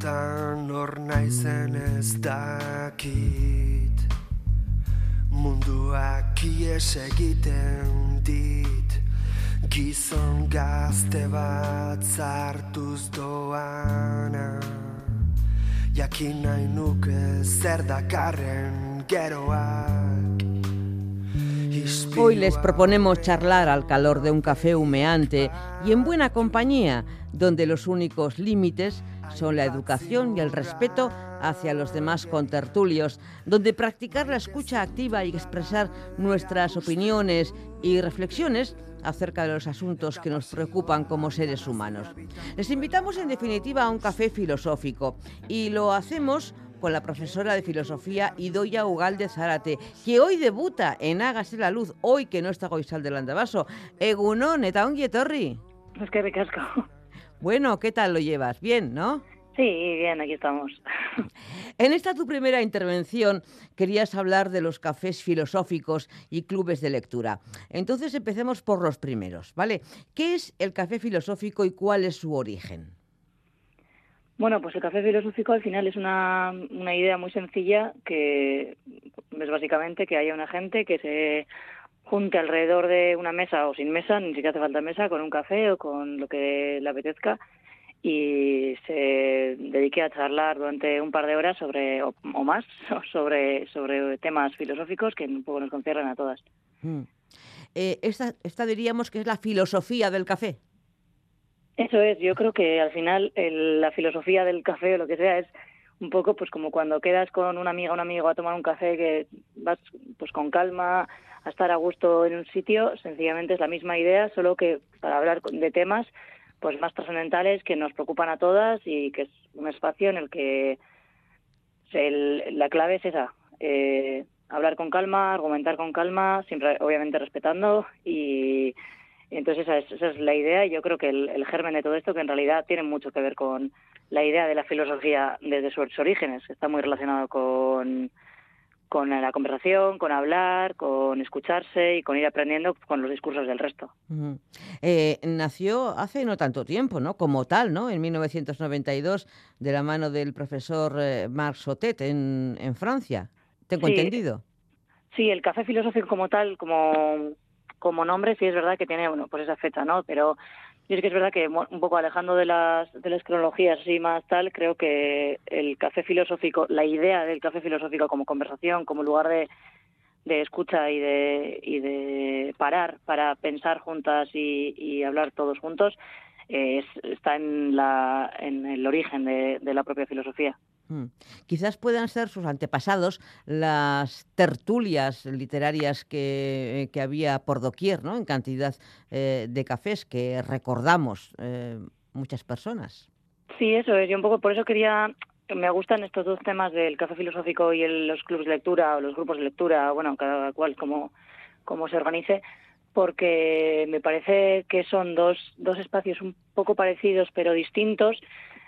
Askotan hor naizen ez dakit. Munduak ies egiten dit. Gizon gazte bat zartuz doana. Jakin nahi nuke zer dakarren geroak Hoy les proponemos charlar al calor de un café humeante y en buena compañía, donde los únicos límites son la educación y el respeto hacia los demás contertulios, donde practicar la escucha activa y expresar nuestras opiniones y reflexiones acerca de los asuntos que nos preocupan como seres humanos. Les invitamos en definitiva a un café filosófico y lo hacemos con la profesora de filosofía Idoya Ugalde Zárate, que hoy debuta en Hágase la Luz, hoy que no está Goizal del Andabaso. Egunon, eta ongi etorri. Es que ricasco. Bueno, ¿qué tal lo llevas? Bien, ¿no? Sí, bien, aquí estamos. En esta tu primera intervención querías hablar de los cafés filosóficos y clubes de lectura. Entonces empecemos por los primeros, ¿vale? ¿Qué es el café filosófico y cuál es su origen? Bueno, pues el café filosófico al final es una, una idea muy sencilla que es básicamente que haya una gente que se junte alrededor de una mesa o sin mesa, ni siquiera hace falta mesa, con un café o con lo que le apetezca y se dedique a charlar durante un par de horas sobre o, o más sobre sobre temas filosóficos que un poco nos conciernen a todas. Hmm. Eh, esta, esta diríamos que es la filosofía del café. Eso es, yo creo que al final el, la filosofía del café o lo que sea es un poco pues como cuando quedas con una amiga o un amigo a tomar un café que vas pues con calma a estar a gusto en un sitio, sencillamente es la misma idea, solo que para hablar de temas pues más trascendentales que nos preocupan a todas y que es un espacio en el que el, la clave es esa, eh, hablar con calma, argumentar con calma, siempre obviamente respetando y entonces esa es, esa es la idea y yo creo que el, el, germen de todo esto que en realidad tiene mucho que ver con la idea de la filosofía desde sus orígenes, está muy relacionado con con la conversación, con hablar, con escucharse y con ir aprendiendo con los discursos del resto. Uh -huh. eh, nació hace no tanto tiempo, ¿no? Como tal, ¿no? En 1992, de la mano del profesor eh, Marc Sotet en, en Francia. ¿Tengo sí, entendido? Sí, el café filosófico como tal, como, como nombre, sí es verdad que tiene, bueno, pues esa fecha, ¿no? Pero yo es que es verdad que un poco alejando de las, de las cronologías así más tal, creo que el café filosófico, la idea del café filosófico como conversación, como lugar de, escucha y de, y de parar para pensar juntas y, y hablar todos juntos, eh, está en, la, en el origen de, de la propia filosofía. Hmm. Quizás puedan ser sus antepasados las tertulias literarias que, que había por doquier, ¿no? En cantidad eh, de cafés que recordamos eh, muchas personas. Sí, eso es. Yo un poco por eso quería. Me gustan estos dos temas del café filosófico y los clubes de lectura o los grupos de lectura, bueno, cada cual como, como se organice, porque me parece que son dos, dos espacios un poco parecidos pero distintos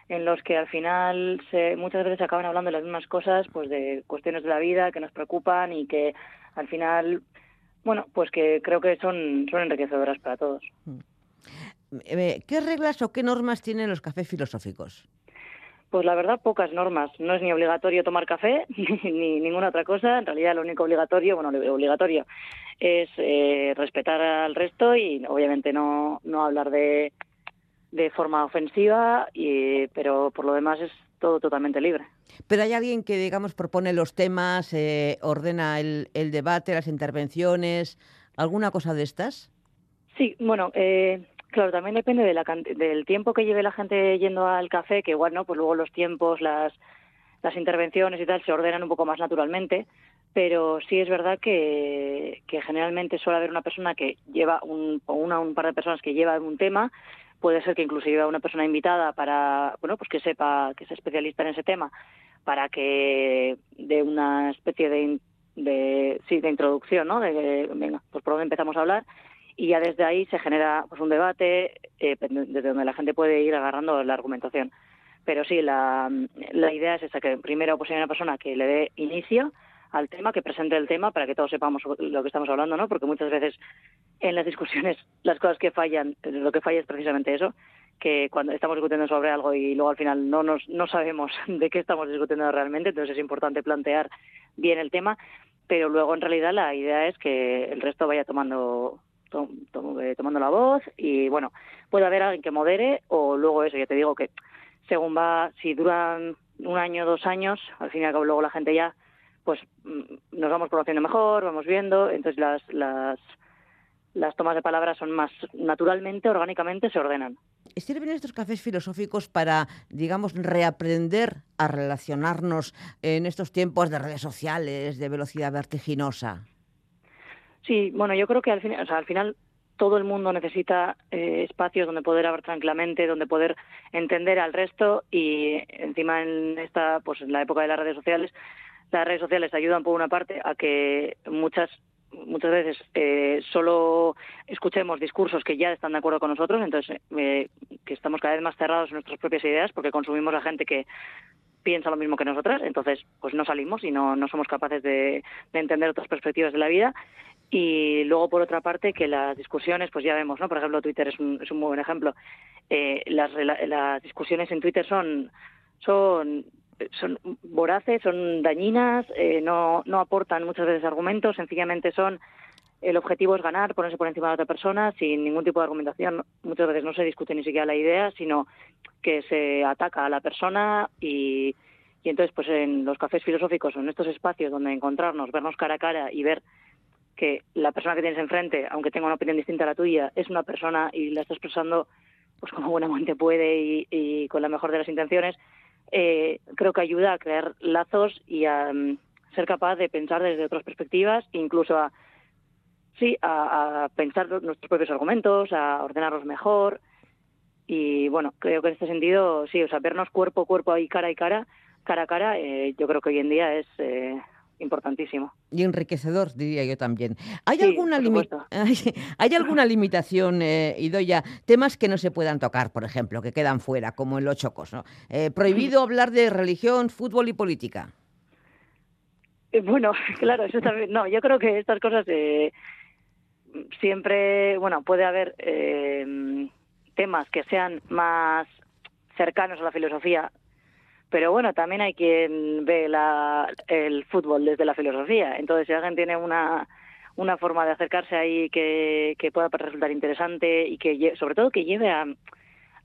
en los que al final se, muchas veces acaban hablando de las mismas cosas, pues de cuestiones de la vida que nos preocupan y que al final, bueno, pues que creo que son, son enriquecedoras para todos. ¿Qué reglas o qué normas tienen los cafés filosóficos? Pues la verdad, pocas normas. No es ni obligatorio tomar café ni, ni ninguna otra cosa. En realidad, lo único obligatorio, bueno, lo obligatorio es eh, respetar al resto y obviamente no, no hablar de, de forma ofensiva, y, pero por lo demás es todo totalmente libre. Pero hay alguien que, digamos, propone los temas, eh, ordena el, el, debate, las intervenciones, ¿alguna cosa de estas? Sí, bueno, eh, claro, también depende de la, del tiempo que lleve la gente yendo al café, que igual, ¿no? Pues luego los tiempos, las, las intervenciones y tal se ordenan un poco más naturalmente, pero sí es verdad que, que generalmente suele haber una persona que lleva un, o una un par de personas que llevan un tema puede ser que inclusive una persona invitada para, bueno, pues que sepa, que sea especialista en ese tema, para que dé una especie de, de, sí, de introducción, ¿no? De, venga, pues por dónde empezamos a hablar y ya desde ahí se genera pues un debate eh, desde donde la gente puede ir agarrando la argumentación. Pero sí, la, la idea es esa, que primero pues hay una persona que le dé inicio al tema, que presente el tema para que todos sepamos lo que estamos hablando, ¿no? Porque muchas veces en las discusiones las cosas que fallan, lo que falla es precisamente eso, que cuando estamos discutiendo sobre algo y luego al final no nos no sabemos de qué estamos discutiendo realmente, entonces es importante plantear bien el tema, pero luego en realidad la idea es que el resto vaya tomando eh, tomando la voz y bueno, puede haber alguien que modere o luego eso, ya te digo que según va, si duran un año, dos años, al fin y al cabo luego la gente ya pues mm, nos vamos conociendo mejor, vamos viendo, entonces las, las, las tomas de palabras son más naturalmente, orgánicamente se ordenan. ¿Sirven estos cafés filosóficos para, digamos, reaprender a relacionarnos en estos tiempos de redes sociales, de velocidad vertiginosa? Sí, bueno, yo creo que al, fin, o sea, al final todo el mundo necesita eh, espacios donde poder hablar tranquilamente, donde poder entender al resto y encima en esta, pues en la época de las redes sociales, las redes sociales ayudan por una parte a que muchas muchas veces eh, solo escuchemos discursos que ya están de acuerdo con nosotros, entonces eh, que estamos cada vez más cerrados en nuestras propias ideas porque consumimos a gente que piensa lo mismo que nosotras, entonces pues no salimos y no, no somos capaces de, de entender otras perspectivas de la vida. Y luego por otra parte que las discusiones pues ya vemos no por ejemplo Twitter es un, es un muy buen ejemplo. Eh, las, las discusiones en Twitter son son son voraces son dañinas eh, no no aportan muchas veces argumentos sencillamente son el objetivo es ganar ponerse por encima de otra persona sin ningún tipo de argumentación. Muchas veces no se discute ni siquiera la idea sino que se ataca a la persona y y entonces pues en los cafés filosóficos en estos espacios donde encontrarnos vernos cara a cara y ver que la persona que tienes enfrente, aunque tenga una opinión distinta a la tuya, es una persona y la está expresando pues como buenamente puede y, con la mejor de las intenciones, eh, creo que ayuda a crear lazos y a mm, ser capaz de pensar desde otras perspectivas, incluso a sí, a, pensar nuestros propios argumentos, a ordenarlos mejor. Y bueno, creo que en este sentido, sí, o sea, vernos cuerpo a cuerpo ahí cara y cara, cara a cara, eh, yo creo que hoy en día es eh, importantísimo. Y enriquecedor, diría yo también. ¿Hay, alguna, ¿Hay, alguna limitación, eh, Idoya, temas que no se puedan tocar, por ejemplo, que quedan fuera, como en los chocos? ¿no? Eh, ¿Prohibido hablar de religión, fútbol y política? Eh, bueno, claro, eso también. No, yo creo que estas cosas eh, siempre, bueno, puede haber temas que sean más cercanos a la filosofía pero bueno, también hay quien ve la, el fútbol desde la filosofía. Entonces, si alguien tiene una, una forma de acercarse ahí que, que pueda resultar interesante y que, sobre todo, que lleve a,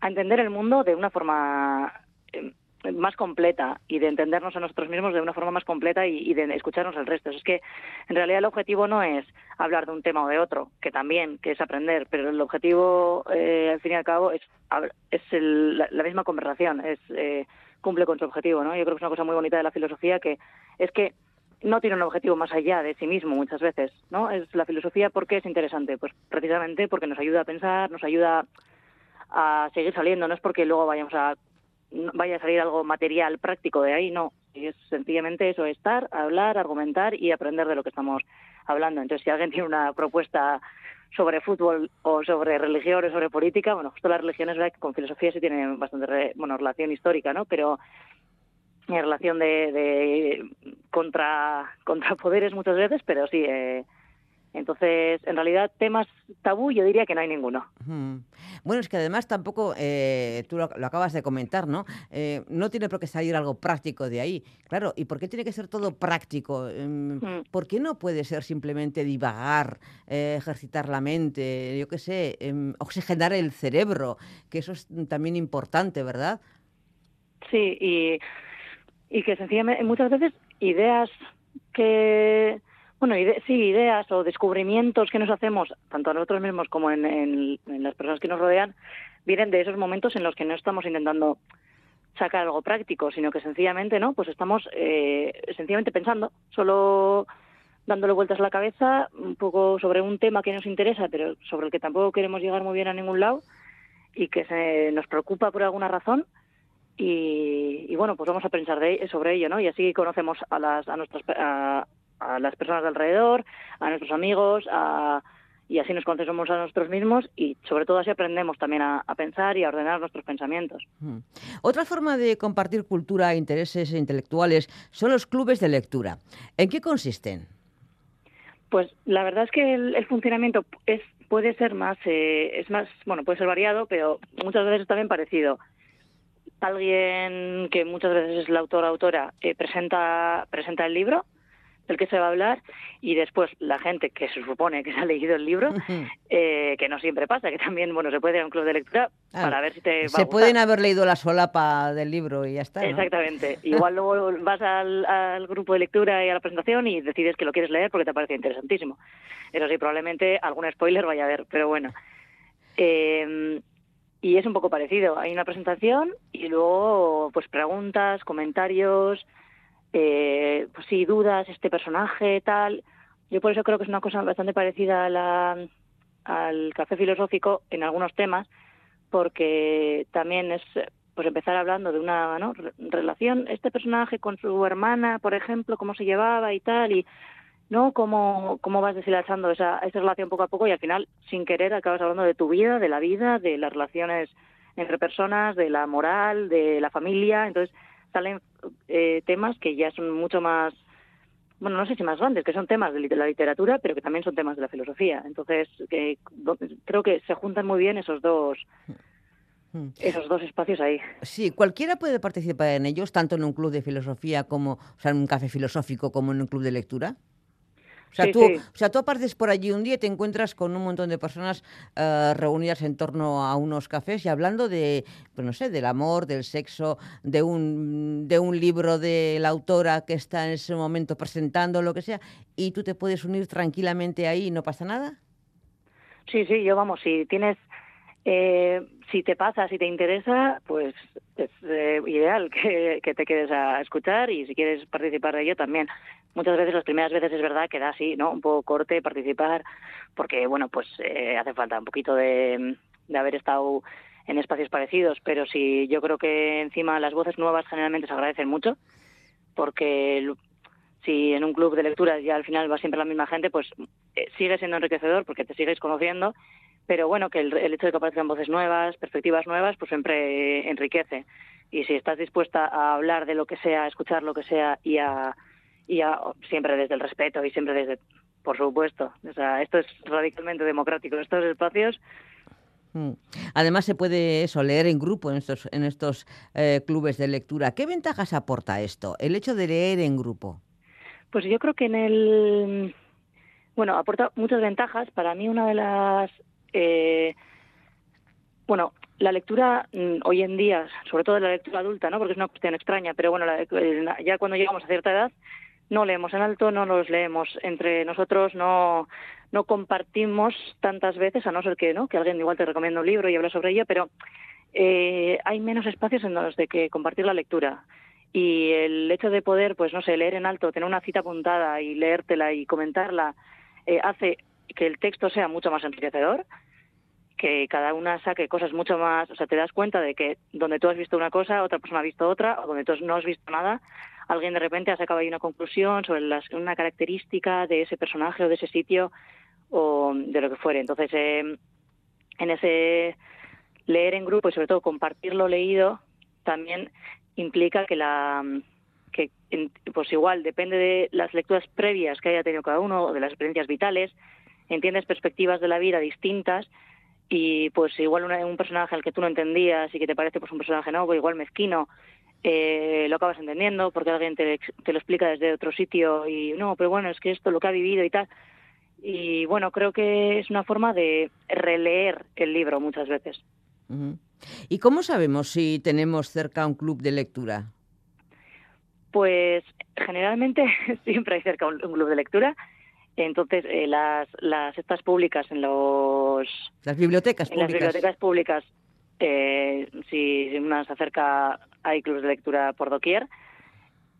a entender el mundo de una forma eh, más completa y de entendernos a nosotros mismos de una forma más completa y, de escucharnos al resto. Es que en realidad el objetivo no es hablar de un tema o de otro, que también, que es aprender, pero el objetivo, eh, al fin y al cabo, es, es la, la, misma conversación, es eh, cumple con su objetivo, ¿no? Yo creo que es una cosa muy bonita de la filosofía que es que no tiene un objetivo más allá de sí mismo muchas veces, ¿no? Es la filosofía porque es interesante, pues precisamente porque nos ayuda a pensar, nos ayuda a seguir saliendo, no es porque luego vayamos a vaya a salir algo material práctico de ahí, no, es sencillamente eso, estar, hablar, argumentar y aprender de lo que estamos hablando. Entonces, si alguien tiene una propuesta sobre fútbol o sobre religión o sobre política, bueno, justo las religiones con filosofía sí tienen bastante bueno, relación histórica, ¿no? Pero en relación de, de contra, contra poderes muchas veces, pero sí, eh, entonces, en realidad, temas tabú yo diría que no hay ninguno. Bueno, es que además tampoco, eh, tú lo, acabas de comentar, ¿no? Eh, no tiene por qué salir algo práctico de ahí. Claro, ¿y por qué tiene que ser todo práctico? Em, mm. ¿Por qué no puede ser simplemente divagar, eh, ejercitar la mente, yo qué sé, em, oxigenar el cerebro? Que eso es también importante, ¿verdad? Sí, y, y que sencillamente muchas veces ideas que bueno, sí, ideas o descubrimientos que nos hacemos, tanto a nosotros mismos como en, las personas que nos rodean, vienen de esos momentos en los que no estamos intentando sacar algo práctico, sino que sencillamente, ¿no? Pues estamos eh, sencillamente pensando, solo dándole vueltas a la cabeza, un poco sobre un tema que nos interesa, pero sobre el que tampoco queremos llegar muy bien a ningún lado y que se nos preocupa por alguna razón. Y, bueno, pues vamos a pensar de, sobre ello, ¿no? Y así conocemos a, las, a, nuestras, a las personas de alrededor, a nuestros amigos, a, y así nos conocemos a nosotros mismos y sobre todo así aprendemos también a, pensar y a ordenar nuestros pensamientos. Hmm. Otra forma de compartir cultura e intereses intelectuales son los clubes de lectura. ¿En qué consisten? Pues la verdad es que el, funcionamiento es puede ser más eh, es más bueno puede ser variado, pero muchas veces también parecido. Alguien que muchas veces es la autora autora eh, presenta presenta el libro del que se va a hablar y después la gente que se supone que se ha leído el libro, eh, que no siempre pasa, que también bueno se puede ir a un club de lectura para ver si te va Se pueden haber leído la solapa del libro y ya está. Exactamente. Igual luego vas al, grupo de lectura y a la presentación y decides que lo quieres leer porque te parece interesantísimo. Eso sí, probablemente algún spoiler vaya a haber, pero bueno. Eh, y es un poco parecido. Hay una presentación y luego pues preguntas, comentarios, eh, pues sí, dudas, este personaje, tal. Yo por eso creo que es una cosa bastante parecida a la, al café filosófico en algunos temas, porque también es pues empezar hablando de una ¿no? relación, este personaje con su hermana, por ejemplo, cómo se llevaba y tal, y no cómo, cómo vas deshilachando esa, esa relación poco a poco y al final, sin querer, acabas hablando de tu vida, de la vida, de las relaciones entre personas, de la moral, de la familia. Entonces, salen eh, temas que ya son mucho más, bueno, no sé si más grandes, que son temas de la literatura, pero que también son temas de la filosofía. Entonces, creo que se juntan muy bien esos dos. Hmm. Esos dos espacios ahí. Sí, cualquiera puede participar en ellos, tanto en un club de filosofía como, o sea, en un café filosófico como en un club de lectura. O sea, tú, o sea, tú apartes por allí un día y te encuentras con un montón de personas eh, reunidas en torno a unos cafés y hablando de, pues no sé, del amor, del sexo, de un, de un libro de la autora que está en ese momento presentando, lo que sea, y tú te puedes unir tranquilamente ahí y no pasa nada. Sí, sí, yo vamos, si tienes eh, si te pasa, si te interesa, pues es eh, ideal que, te quedes a escuchar y si quieres participar de ello también. Muchas veces, las primeras veces es verdad que da así, ¿no? Un poco corte participar, porque, bueno, pues eh, hace falta un poquito de, haber estado en espacios parecidos, pero sí, yo creo que encima las voces nuevas generalmente se agradecen mucho, porque si en un club de lectura ya al final va siempre la misma gente, pues sigue siendo enriquecedor porque te sigues conociendo pero bueno, que el, hecho de que aparezcan voces nuevas, perspectivas nuevas, pues siempre enriquece. Y si estás dispuesta a hablar de lo que sea, a escuchar lo que sea y a, y a siempre desde el respeto y siempre desde, por supuesto, o sea, esto es radicalmente democrático. Estos espacios mm. Además se puede eso leer en grupo en estos en estos eh, clubes de lectura. ¿Qué ventajas aporta esto? El hecho de leer en grupo. Pues yo creo que en el bueno aporta muchas ventajas. Para mí una de las eh, bueno, la lectura mm, hoy en día, sobre todo la lectura adulta, ¿no? Porque es una cuestión extraña, pero bueno, ya cuando llegamos a cierta edad no leemos en alto, no los leemos entre nosotros, no no compartimos tantas veces, a no ser que no que alguien igual te recomienda un libro y habla sobre ello, pero eh, hay menos espacios en los de que compartir la lectura y el hecho de poder, pues no sé, leer en alto, tener una cita apuntada y leértela y comentarla eh, hace que el texto sea mucho más enriquecedor, que cada una saque cosas mucho más, o sea, te das cuenta de que donde tú has visto una cosa, otra persona ha visto otra, o donde tú no has visto nada, alguien de repente ha sacado ahí una conclusión sobre una característica de ese personaje o de ese sitio o de lo que fuere. Entonces, eh, en ese leer en grupo y sobre todo compartir lo leído también implica que la que pues igual depende de las lecturas previas que haya tenido cada uno o de las experiencias vitales entiendes perspectivas de la vida distintas y pues igual un personaje al que tú no entendías y que te parece pues un personaje nuevo, igual mezquino, eh, lo acabas entendiendo porque alguien te, te, lo explica desde otro sitio y no, pero bueno, es que esto lo que ha vivido y tal. Y bueno, creo que es una forma de releer el libro muchas veces. ¿Y cómo sabemos si tenemos cerca un club de lectura? Pues generalmente siempre hay cerca un club de lectura entonces, eh, las, las estas públicas en los... Las bibliotecas públicas. las bibliotecas públicas, eh, si una se acerca, hay clubes de lectura por doquier.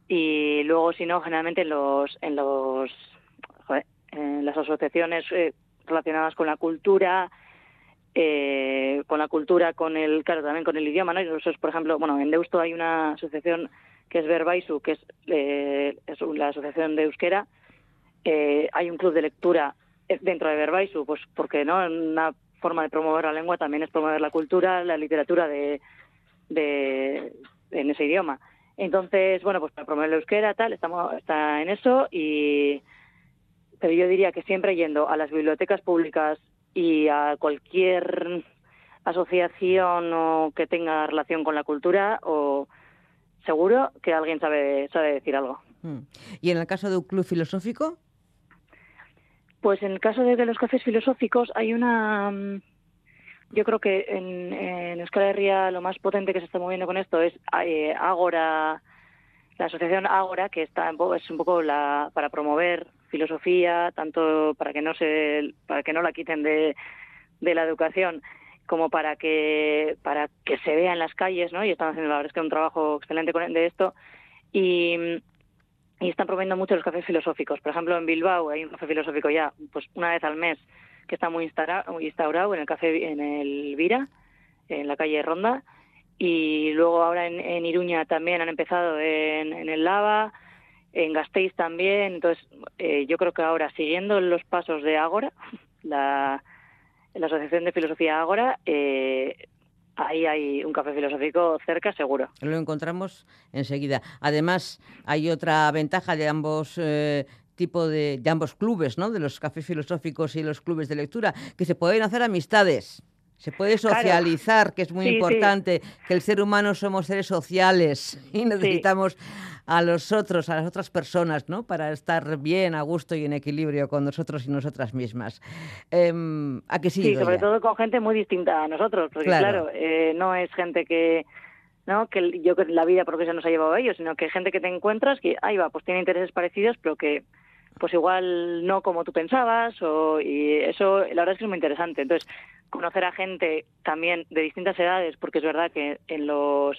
Y luego, si no, generalmente en los... En los en las asociaciones eh, relacionadas con la cultura, eh, con la cultura, con el, claro, también con el idioma, ¿no? Nosotros, por ejemplo, bueno, en Deusto hay una asociación que es Verbaisu, que es, eh, es la asociación de euskera, eh, hay un club de lectura dentro de Verbaisu, pues porque no una forma de promover la lengua también es promover la cultura, la literatura de, de en ese idioma. Entonces, bueno, pues para promover la euskera tal, estamos está en eso y pero yo diría que siempre yendo a las bibliotecas públicas y a cualquier asociación o que tenga relación con la cultura o seguro que alguien sabe sabe decir algo. Mm. ¿Y en el caso de un club filosófico? Pues en el caso de, los cafés filosóficos hay una mm, yo creo que en, en Euskal lo más potente que se está moviendo con esto es eh, Ágora, la asociación Ágora, que está es un poco la, para promover filosofía, tanto para que no se para que no la quiten de, de la educación como para que para que se vea en las calles, ¿no? Y están haciendo la verdad es que un trabajo excelente de esto y y están promoviendo mucho los cafés filosóficos. Por ejemplo, en Bilbao hay un café filosófico ya, pues una vez al mes, que está muy instaurado en el café en el Vira, en la calle Ronda, y luego ahora en, Iruña también han empezado en, en el Lava, en Gasteiz también. Entonces, eh, yo creo que ahora, siguiendo los pasos de Ágora, la, la Asociación de Filosofía Ágora, eh, ahí hay un café filosófico cerca, seguro. Lo encontramos enseguida. Además, hay otra ventaja de ambos. Eh, tipo de, ambos clubes, ¿no? De los cafés filosóficos y los clubes de lectura, que se pueden hacer amistades. Se puede socializar, que es muy importante, que el ser humano somos seres sociales y necesitamos a los otros, a las otras personas, ¿no? Para estar bien, a gusto y en equilibrio con nosotros y nosotras mismas. Em, ¿A que sí? Sí, sobre todo con gente muy distinta a nosotros, porque claro, eh, no es gente que ¿no? que yo que la vida profesional nos ha llevado a ellos, sino que gente que te encuentras que ahí va, pues tiene intereses parecidos, pero que pues igual no como tú pensabas o y eso la verdad es que es muy interesante. Entonces, conocer a gente también de distintas edades, porque es verdad que en los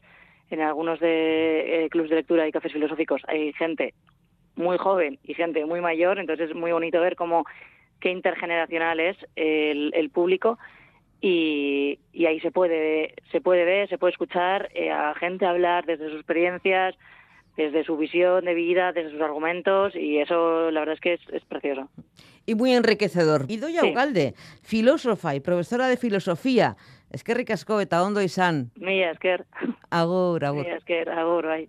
en algunos de eh, clubes de lectura y cafés filosóficos hay gente muy joven y gente muy mayor, entonces es muy bonito ver cómo qué intergeneracional es el, público y, y, ahí se puede se puede ver, se puede escuchar eh, a gente hablar desde sus experiencias, desde su visión de vida, desde sus argumentos, y eso la verdad es que es, precioso. Y muy enriquecedor. Y Doña Ugalde, filósofa y profesora de filosofía. Es que ricasco eta ondo izan. Mila esker. Agur, agur. Mila esker, agur, bai.